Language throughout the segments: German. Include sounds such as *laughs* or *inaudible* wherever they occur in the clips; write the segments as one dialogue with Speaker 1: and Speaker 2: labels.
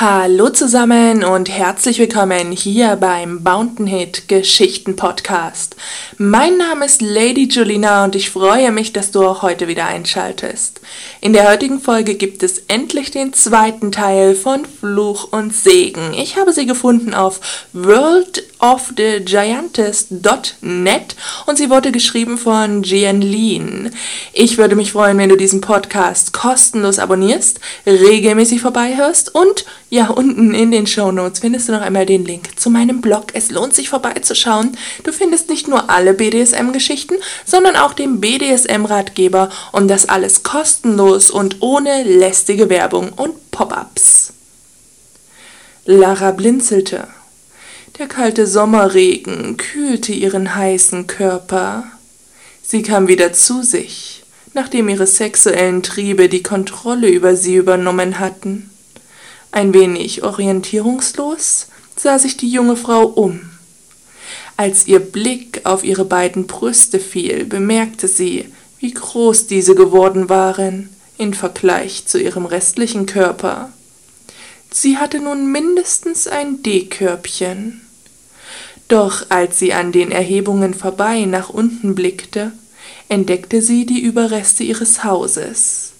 Speaker 1: Hallo zusammen und herzlich willkommen hier beim Bountain Geschichten Podcast. Mein Name ist Lady Julina und ich freue mich, dass du auch heute wieder einschaltest. In der heutigen Folge gibt es endlich den zweiten Teil von Fluch und Segen. Ich habe sie gefunden auf worldofthegiantess.net und sie wurde geschrieben von Jian Lin. Ich würde mich freuen, wenn du diesen Podcast kostenlos abonnierst, regelmäßig vorbeihörst und ja, unten in den Show Notes findest du noch einmal den Link zu meinem Blog. Es lohnt sich vorbeizuschauen. Du findest nicht nur alle BDSM-Geschichten, sondern auch den BDSM-Ratgeber und das alles kostenlos und ohne lästige Werbung und Pop-ups. Lara blinzelte. Der kalte Sommerregen kühlte ihren heißen Körper. Sie kam wieder zu sich, nachdem ihre sexuellen Triebe die Kontrolle über sie übernommen hatten. Ein wenig orientierungslos sah sich die junge Frau um. Als ihr Blick auf ihre beiden Brüste fiel, bemerkte sie, wie groß diese geworden waren in Vergleich zu ihrem restlichen Körper. Sie hatte nun mindestens ein D-Körbchen. Doch als sie an den Erhebungen vorbei nach unten blickte, entdeckte sie die Überreste ihres Hauses.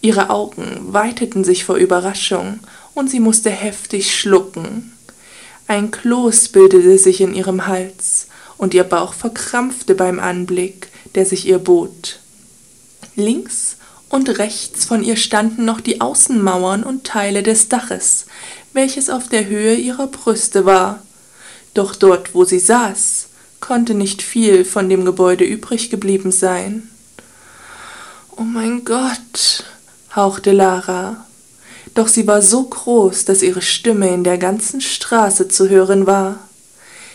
Speaker 1: Ihre Augen weiteten sich vor Überraschung und sie musste heftig schlucken. Ein Kloß bildete sich in ihrem Hals, und ihr Bauch verkrampfte beim Anblick, der sich ihr bot. Links und rechts von ihr standen noch die Außenmauern und Teile des Daches, welches auf der Höhe ihrer Brüste war. Doch dort, wo sie saß, konnte nicht viel von dem Gebäude übrig geblieben sein. Oh mein Gott, hauchte Lara doch sie war so groß, dass ihre Stimme in der ganzen Straße zu hören war.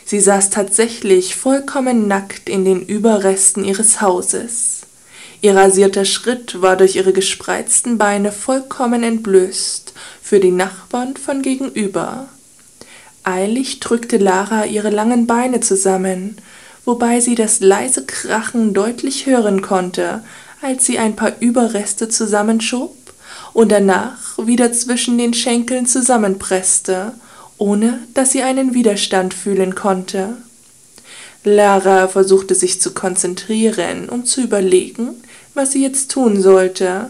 Speaker 1: Sie saß tatsächlich vollkommen nackt in den Überresten ihres Hauses. Ihr rasierter Schritt war durch ihre gespreizten Beine vollkommen entblößt für die Nachbarn von gegenüber. Eilig drückte Lara ihre langen Beine zusammen, wobei sie das leise Krachen deutlich hören konnte, als sie ein paar Überreste zusammenschob und danach wieder zwischen den Schenkeln zusammenpresste, ohne dass sie einen Widerstand fühlen konnte. Lara versuchte sich zu konzentrieren, um zu überlegen, was sie jetzt tun sollte.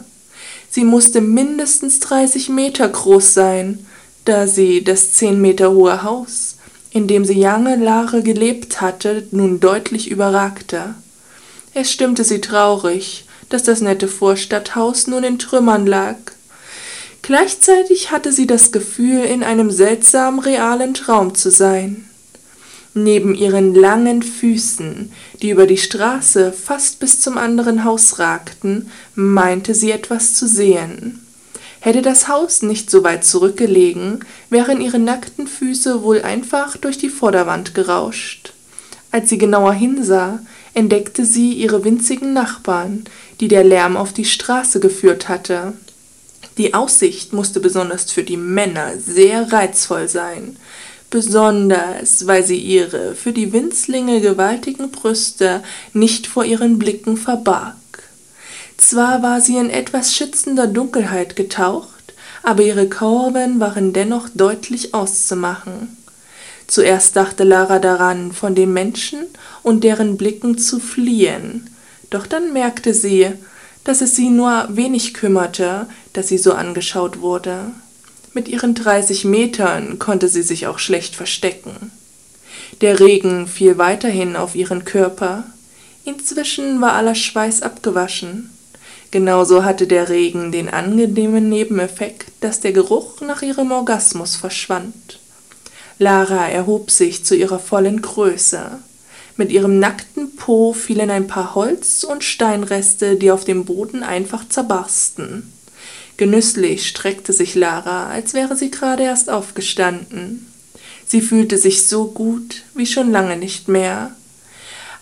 Speaker 1: Sie musste mindestens 30 Meter groß sein, da sie das zehn Meter hohe Haus, in dem sie lange Lara gelebt hatte, nun deutlich überragte. Es stimmte sie traurig, dass das nette Vorstadthaus nun in Trümmern lag. Gleichzeitig hatte sie das Gefühl, in einem seltsam realen Traum zu sein. Neben ihren langen Füßen, die über die Straße fast bis zum anderen Haus ragten, meinte sie etwas zu sehen. Hätte das Haus nicht so weit zurückgelegen, wären ihre nackten Füße wohl einfach durch die Vorderwand gerauscht. Als sie genauer hinsah, entdeckte sie ihre winzigen Nachbarn, die der Lärm auf die Straße geführt hatte. Die Aussicht musste besonders für die Männer sehr reizvoll sein, besonders weil sie ihre für die Winzlinge gewaltigen Brüste nicht vor ihren Blicken verbarg. Zwar war sie in etwas schützender Dunkelheit getaucht, aber ihre Korben waren dennoch deutlich auszumachen. Zuerst dachte Lara daran, von den Menschen und deren Blicken zu fliehen, doch dann merkte sie, dass es sie nur wenig kümmerte, dass sie so angeschaut wurde. Mit ihren dreißig Metern konnte sie sich auch schlecht verstecken. Der Regen fiel weiterhin auf ihren Körper. Inzwischen war aller Schweiß abgewaschen. Genauso hatte der Regen den angenehmen Nebeneffekt, dass der Geruch nach ihrem Orgasmus verschwand. Lara erhob sich zu ihrer vollen Größe. Mit ihrem nackten Po fielen ein paar Holz- und Steinreste, die auf dem Boden einfach zerbarsten. Genüsslich streckte sich Lara, als wäre sie gerade erst aufgestanden. Sie fühlte sich so gut wie schon lange nicht mehr.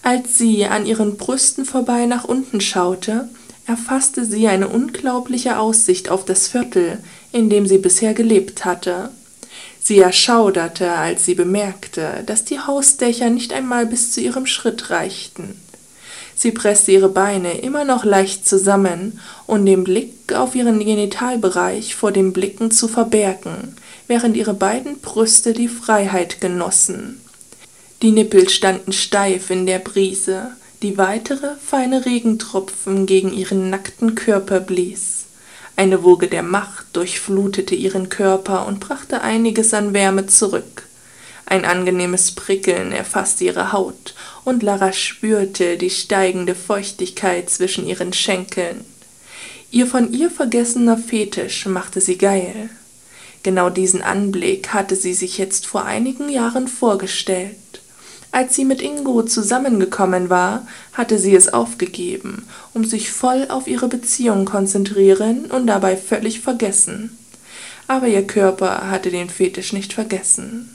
Speaker 1: Als sie an ihren Brüsten vorbei nach unten schaute, erfasste sie eine unglaubliche Aussicht auf das Viertel, in dem sie bisher gelebt hatte. Sie erschauderte, als sie bemerkte, dass die Hausdächer nicht einmal bis zu ihrem Schritt reichten. Sie presste ihre Beine immer noch leicht zusammen, um den Blick auf ihren Genitalbereich vor den Blicken zu verbergen, während ihre beiden Brüste die Freiheit genossen. Die Nippel standen steif in der Brise, die weitere feine Regentropfen gegen ihren nackten Körper blies. Eine Woge der Macht durchflutete ihren Körper und brachte einiges an Wärme zurück. Ein angenehmes Prickeln erfasste ihre Haut, und Lara spürte die steigende Feuchtigkeit zwischen ihren Schenkeln. Ihr von ihr vergessener Fetisch machte sie geil. Genau diesen Anblick hatte sie sich jetzt vor einigen Jahren vorgestellt. Als sie mit Ingo zusammengekommen war, hatte sie es aufgegeben, um sich voll auf ihre Beziehung konzentrieren und dabei völlig vergessen. Aber ihr Körper hatte den Fetisch nicht vergessen.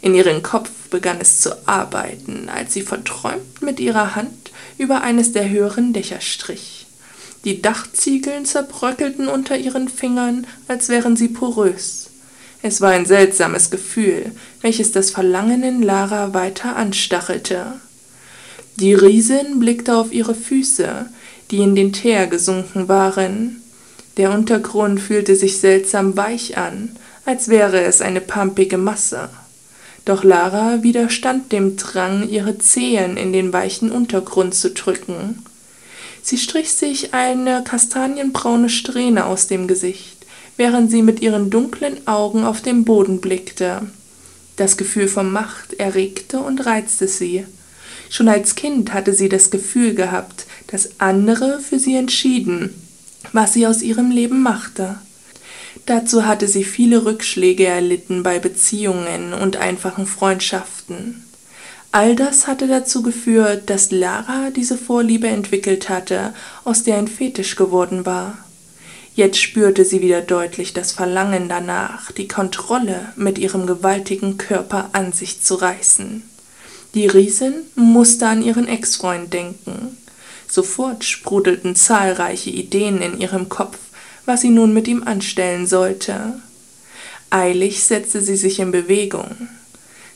Speaker 1: In ihren Kopf begann es zu arbeiten, als sie verträumt mit ihrer Hand über eines der höheren Dächer strich. Die Dachziegeln zerbröckelten unter ihren Fingern, als wären sie porös. Es war ein seltsames Gefühl, welches das Verlangen in Lara weiter anstachelte. Die Riesin blickte auf ihre Füße, die in den Teer gesunken waren. Der Untergrund fühlte sich seltsam weich an, als wäre es eine pampige Masse. Doch Lara widerstand dem Drang, ihre Zehen in den weichen Untergrund zu drücken. Sie strich sich eine kastanienbraune Strähne aus dem Gesicht, während sie mit ihren dunklen Augen auf den Boden blickte. Das Gefühl von Macht erregte und reizte sie. Schon als Kind hatte sie das Gefühl gehabt, dass andere für sie entschieden, was sie aus ihrem Leben machte. Dazu hatte sie viele Rückschläge erlitten bei Beziehungen und einfachen Freundschaften. All das hatte dazu geführt, dass Lara diese Vorliebe entwickelt hatte, aus der ein Fetisch geworden war. Jetzt spürte sie wieder deutlich das Verlangen danach, die Kontrolle mit ihrem gewaltigen Körper an sich zu reißen. Die Riesin musste an ihren Ex-Freund denken. Sofort sprudelten zahlreiche Ideen in ihrem Kopf, was sie nun mit ihm anstellen sollte. Eilig setzte sie sich in Bewegung.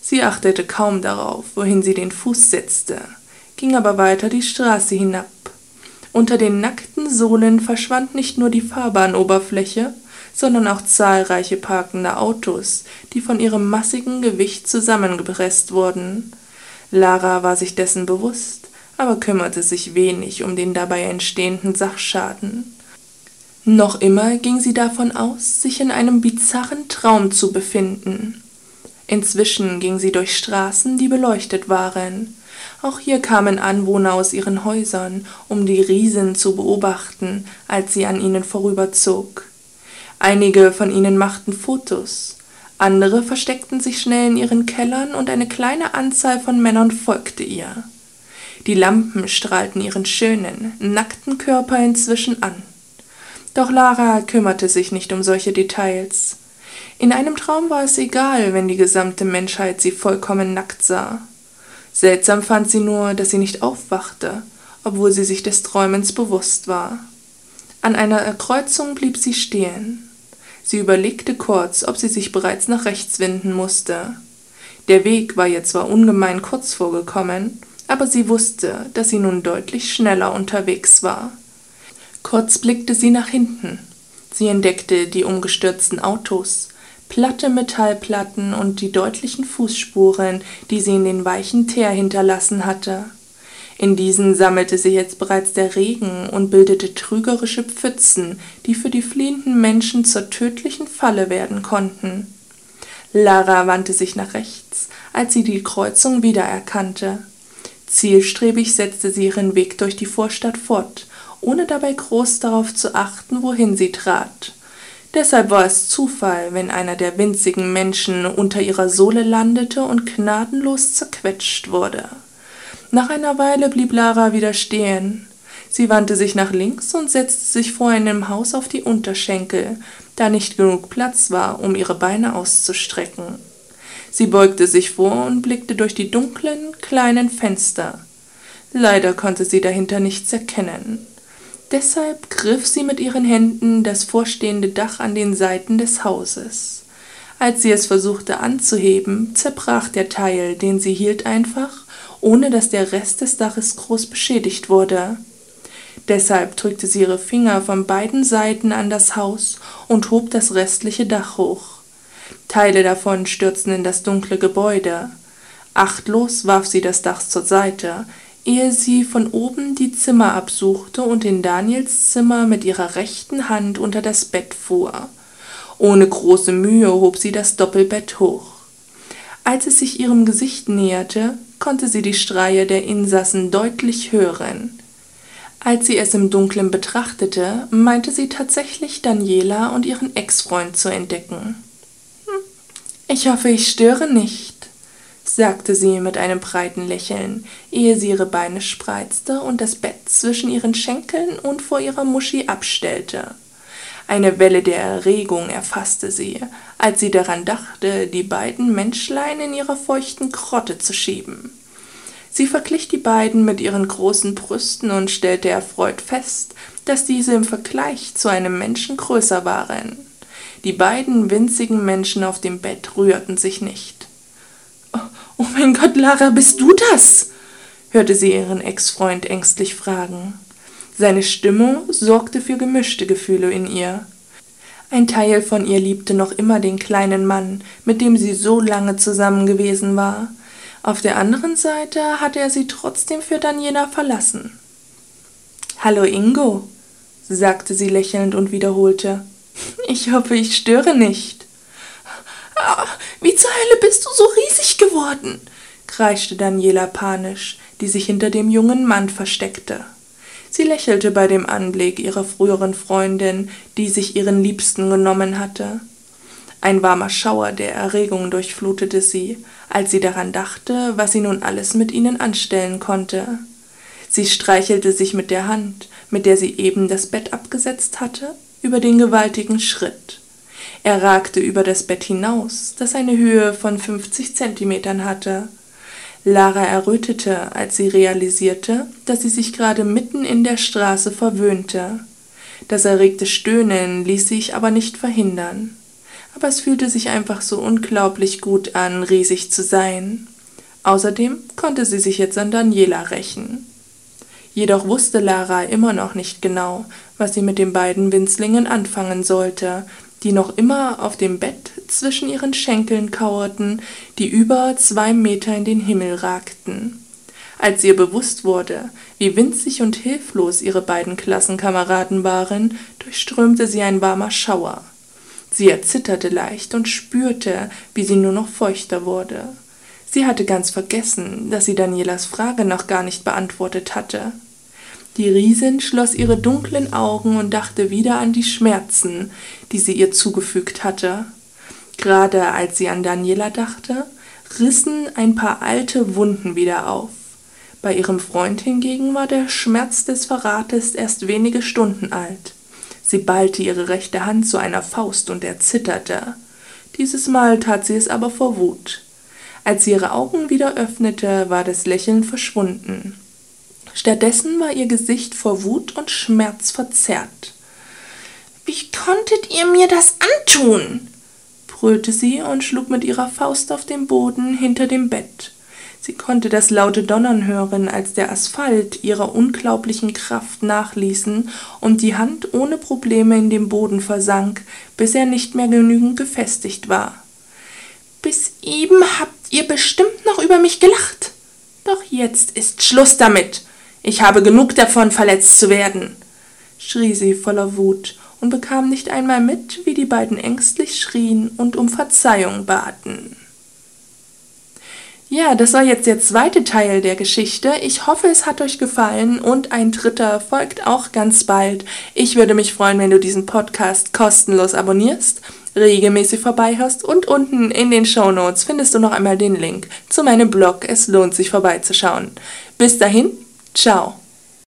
Speaker 1: Sie achtete kaum darauf, wohin sie den Fuß setzte, ging aber weiter die Straße hinab. Unter den nackten Sohlen verschwand nicht nur die Fahrbahnoberfläche, sondern auch zahlreiche parkende Autos, die von ihrem massigen Gewicht zusammengepresst wurden. Lara war sich dessen bewusst, aber kümmerte sich wenig um den dabei entstehenden Sachschaden. Noch immer ging sie davon aus, sich in einem bizarren Traum zu befinden. Inzwischen ging sie durch Straßen, die beleuchtet waren. Auch hier kamen Anwohner aus ihren Häusern, um die Riesen zu beobachten, als sie an ihnen vorüberzog. Einige von ihnen machten Fotos, andere versteckten sich schnell in ihren Kellern und eine kleine Anzahl von Männern folgte ihr. Die Lampen strahlten ihren schönen, nackten Körper inzwischen an. Doch Lara kümmerte sich nicht um solche Details. In einem Traum war es egal, wenn die gesamte Menschheit sie vollkommen nackt sah. Seltsam fand sie nur, dass sie nicht aufwachte, obwohl sie sich des Träumens bewusst war. An einer Kreuzung blieb sie stehen. Sie überlegte kurz, ob sie sich bereits nach rechts wenden musste. Der Weg war ihr zwar ungemein kurz vorgekommen, aber sie wusste, dass sie nun deutlich schneller unterwegs war. Kurz blickte sie nach hinten. Sie entdeckte die umgestürzten Autos, platte Metallplatten und die deutlichen Fußspuren, die sie in den weichen Teer hinterlassen hatte. In diesen sammelte sich jetzt bereits der Regen und bildete trügerische Pfützen, die für die fliehenden Menschen zur tödlichen Falle werden konnten. Lara wandte sich nach rechts, als sie die Kreuzung wiedererkannte. Zielstrebig setzte sie ihren Weg durch die Vorstadt fort ohne dabei groß darauf zu achten, wohin sie trat. Deshalb war es Zufall, wenn einer der winzigen Menschen unter ihrer Sohle landete und gnadenlos zerquetscht wurde. Nach einer Weile blieb Lara wieder stehen. Sie wandte sich nach links und setzte sich vor einem Haus auf die Unterschenkel, da nicht genug Platz war, um ihre Beine auszustrecken. Sie beugte sich vor und blickte durch die dunklen, kleinen Fenster. Leider konnte sie dahinter nichts erkennen. Deshalb griff sie mit ihren Händen das vorstehende Dach an den Seiten des Hauses. Als sie es versuchte anzuheben, zerbrach der Teil, den sie hielt, einfach, ohne dass der Rest des Daches groß beschädigt wurde. Deshalb drückte sie ihre Finger von beiden Seiten an das Haus und hob das restliche Dach hoch. Teile davon stürzten in das dunkle Gebäude. Achtlos warf sie das Dach zur Seite, ehe sie von oben die Zimmer absuchte und in Daniels Zimmer mit ihrer rechten Hand unter das Bett fuhr. Ohne große Mühe hob sie das Doppelbett hoch. Als es sich ihrem Gesicht näherte, konnte sie die Streie der Insassen deutlich hören. Als sie es im Dunkeln betrachtete, meinte sie tatsächlich Daniela und ihren Ex-Freund zu entdecken. Hm, ich hoffe, ich störe nicht, sagte sie mit einem breiten Lächeln, ehe sie ihre Beine spreizte und das Bett zwischen ihren Schenkeln und vor ihrer Muschi abstellte. Eine Welle der Erregung erfasste sie, als sie daran dachte, die beiden Menschlein in ihrer feuchten Krotte zu schieben. Sie verglich die beiden mit ihren großen Brüsten und stellte erfreut fest, dass diese im Vergleich zu einem Menschen größer waren. Die beiden winzigen Menschen auf dem Bett rührten sich nicht. Oh, mein Gott, Lara, bist du das? hörte sie ihren Ex-Freund ängstlich fragen. Seine Stimme sorgte für gemischte Gefühle in ihr. Ein Teil von ihr liebte noch immer den kleinen Mann, mit dem sie so lange zusammen gewesen war, auf der anderen Seite hatte er sie trotzdem für Daniela verlassen. Hallo Ingo, sagte sie lächelnd und wiederholte. Ich hoffe, ich störe nicht. Ah, *laughs* wie zur Hölle bist du so riesig geworden? kreischte Daniela panisch, die sich hinter dem jungen Mann versteckte. Sie lächelte bei dem Anblick ihrer früheren Freundin, die sich ihren Liebsten genommen hatte. Ein warmer Schauer der Erregung durchflutete sie, als sie daran dachte, was sie nun alles mit ihnen anstellen konnte. Sie streichelte sich mit der Hand, mit der sie eben das Bett abgesetzt hatte, über den gewaltigen Schritt. Er ragte über das Bett hinaus, das eine Höhe von fünfzig Zentimetern hatte. Lara errötete, als sie realisierte, dass sie sich gerade mitten in der Straße verwöhnte. Das erregte Stöhnen ließ sich aber nicht verhindern aber es fühlte sich einfach so unglaublich gut an, riesig zu sein. Außerdem konnte sie sich jetzt an Daniela rächen. Jedoch wusste Lara immer noch nicht genau, was sie mit den beiden Winzlingen anfangen sollte, die noch immer auf dem Bett zwischen ihren Schenkeln kauerten, die über zwei Meter in den Himmel ragten. Als ihr bewusst wurde, wie winzig und hilflos ihre beiden Klassenkameraden waren, durchströmte sie ein warmer Schauer. Sie erzitterte leicht und spürte, wie sie nur noch feuchter wurde. Sie hatte ganz vergessen, dass sie Danielas Frage noch gar nicht beantwortet hatte. Die Riesin schloss ihre dunklen Augen und dachte wieder an die Schmerzen, die sie ihr zugefügt hatte. Gerade als sie an Daniela dachte, rissen ein paar alte Wunden wieder auf. Bei ihrem Freund hingegen war der Schmerz des Verrates erst wenige Stunden alt. Sie ballte ihre rechte Hand zu einer Faust und erzitterte. Dieses Mal tat sie es aber vor Wut. Als sie ihre Augen wieder öffnete, war das Lächeln verschwunden. Stattdessen war ihr Gesicht vor Wut und Schmerz verzerrt. Wie konntet ihr mir das antun? brüllte sie und schlug mit ihrer Faust auf den Boden hinter dem Bett. Sie konnte das laute Donnern hören, als der Asphalt ihrer unglaublichen Kraft nachließen und die Hand ohne Probleme in den Boden versank, bis er nicht mehr genügend gefestigt war. Bis eben habt ihr bestimmt noch über mich gelacht. Doch jetzt ist Schluss damit. Ich habe genug davon, verletzt zu werden, schrie sie voller Wut und bekam nicht einmal mit, wie die beiden ängstlich schrien und um Verzeihung baten. Ja, das war jetzt der zweite Teil der Geschichte. Ich hoffe, es hat euch gefallen und ein dritter folgt auch ganz bald. Ich würde mich freuen, wenn du diesen Podcast kostenlos abonnierst, regelmäßig vorbeihörst und unten in den Show Notes findest du noch einmal den Link zu meinem Blog. Es lohnt sich vorbeizuschauen. Bis dahin, Tchau!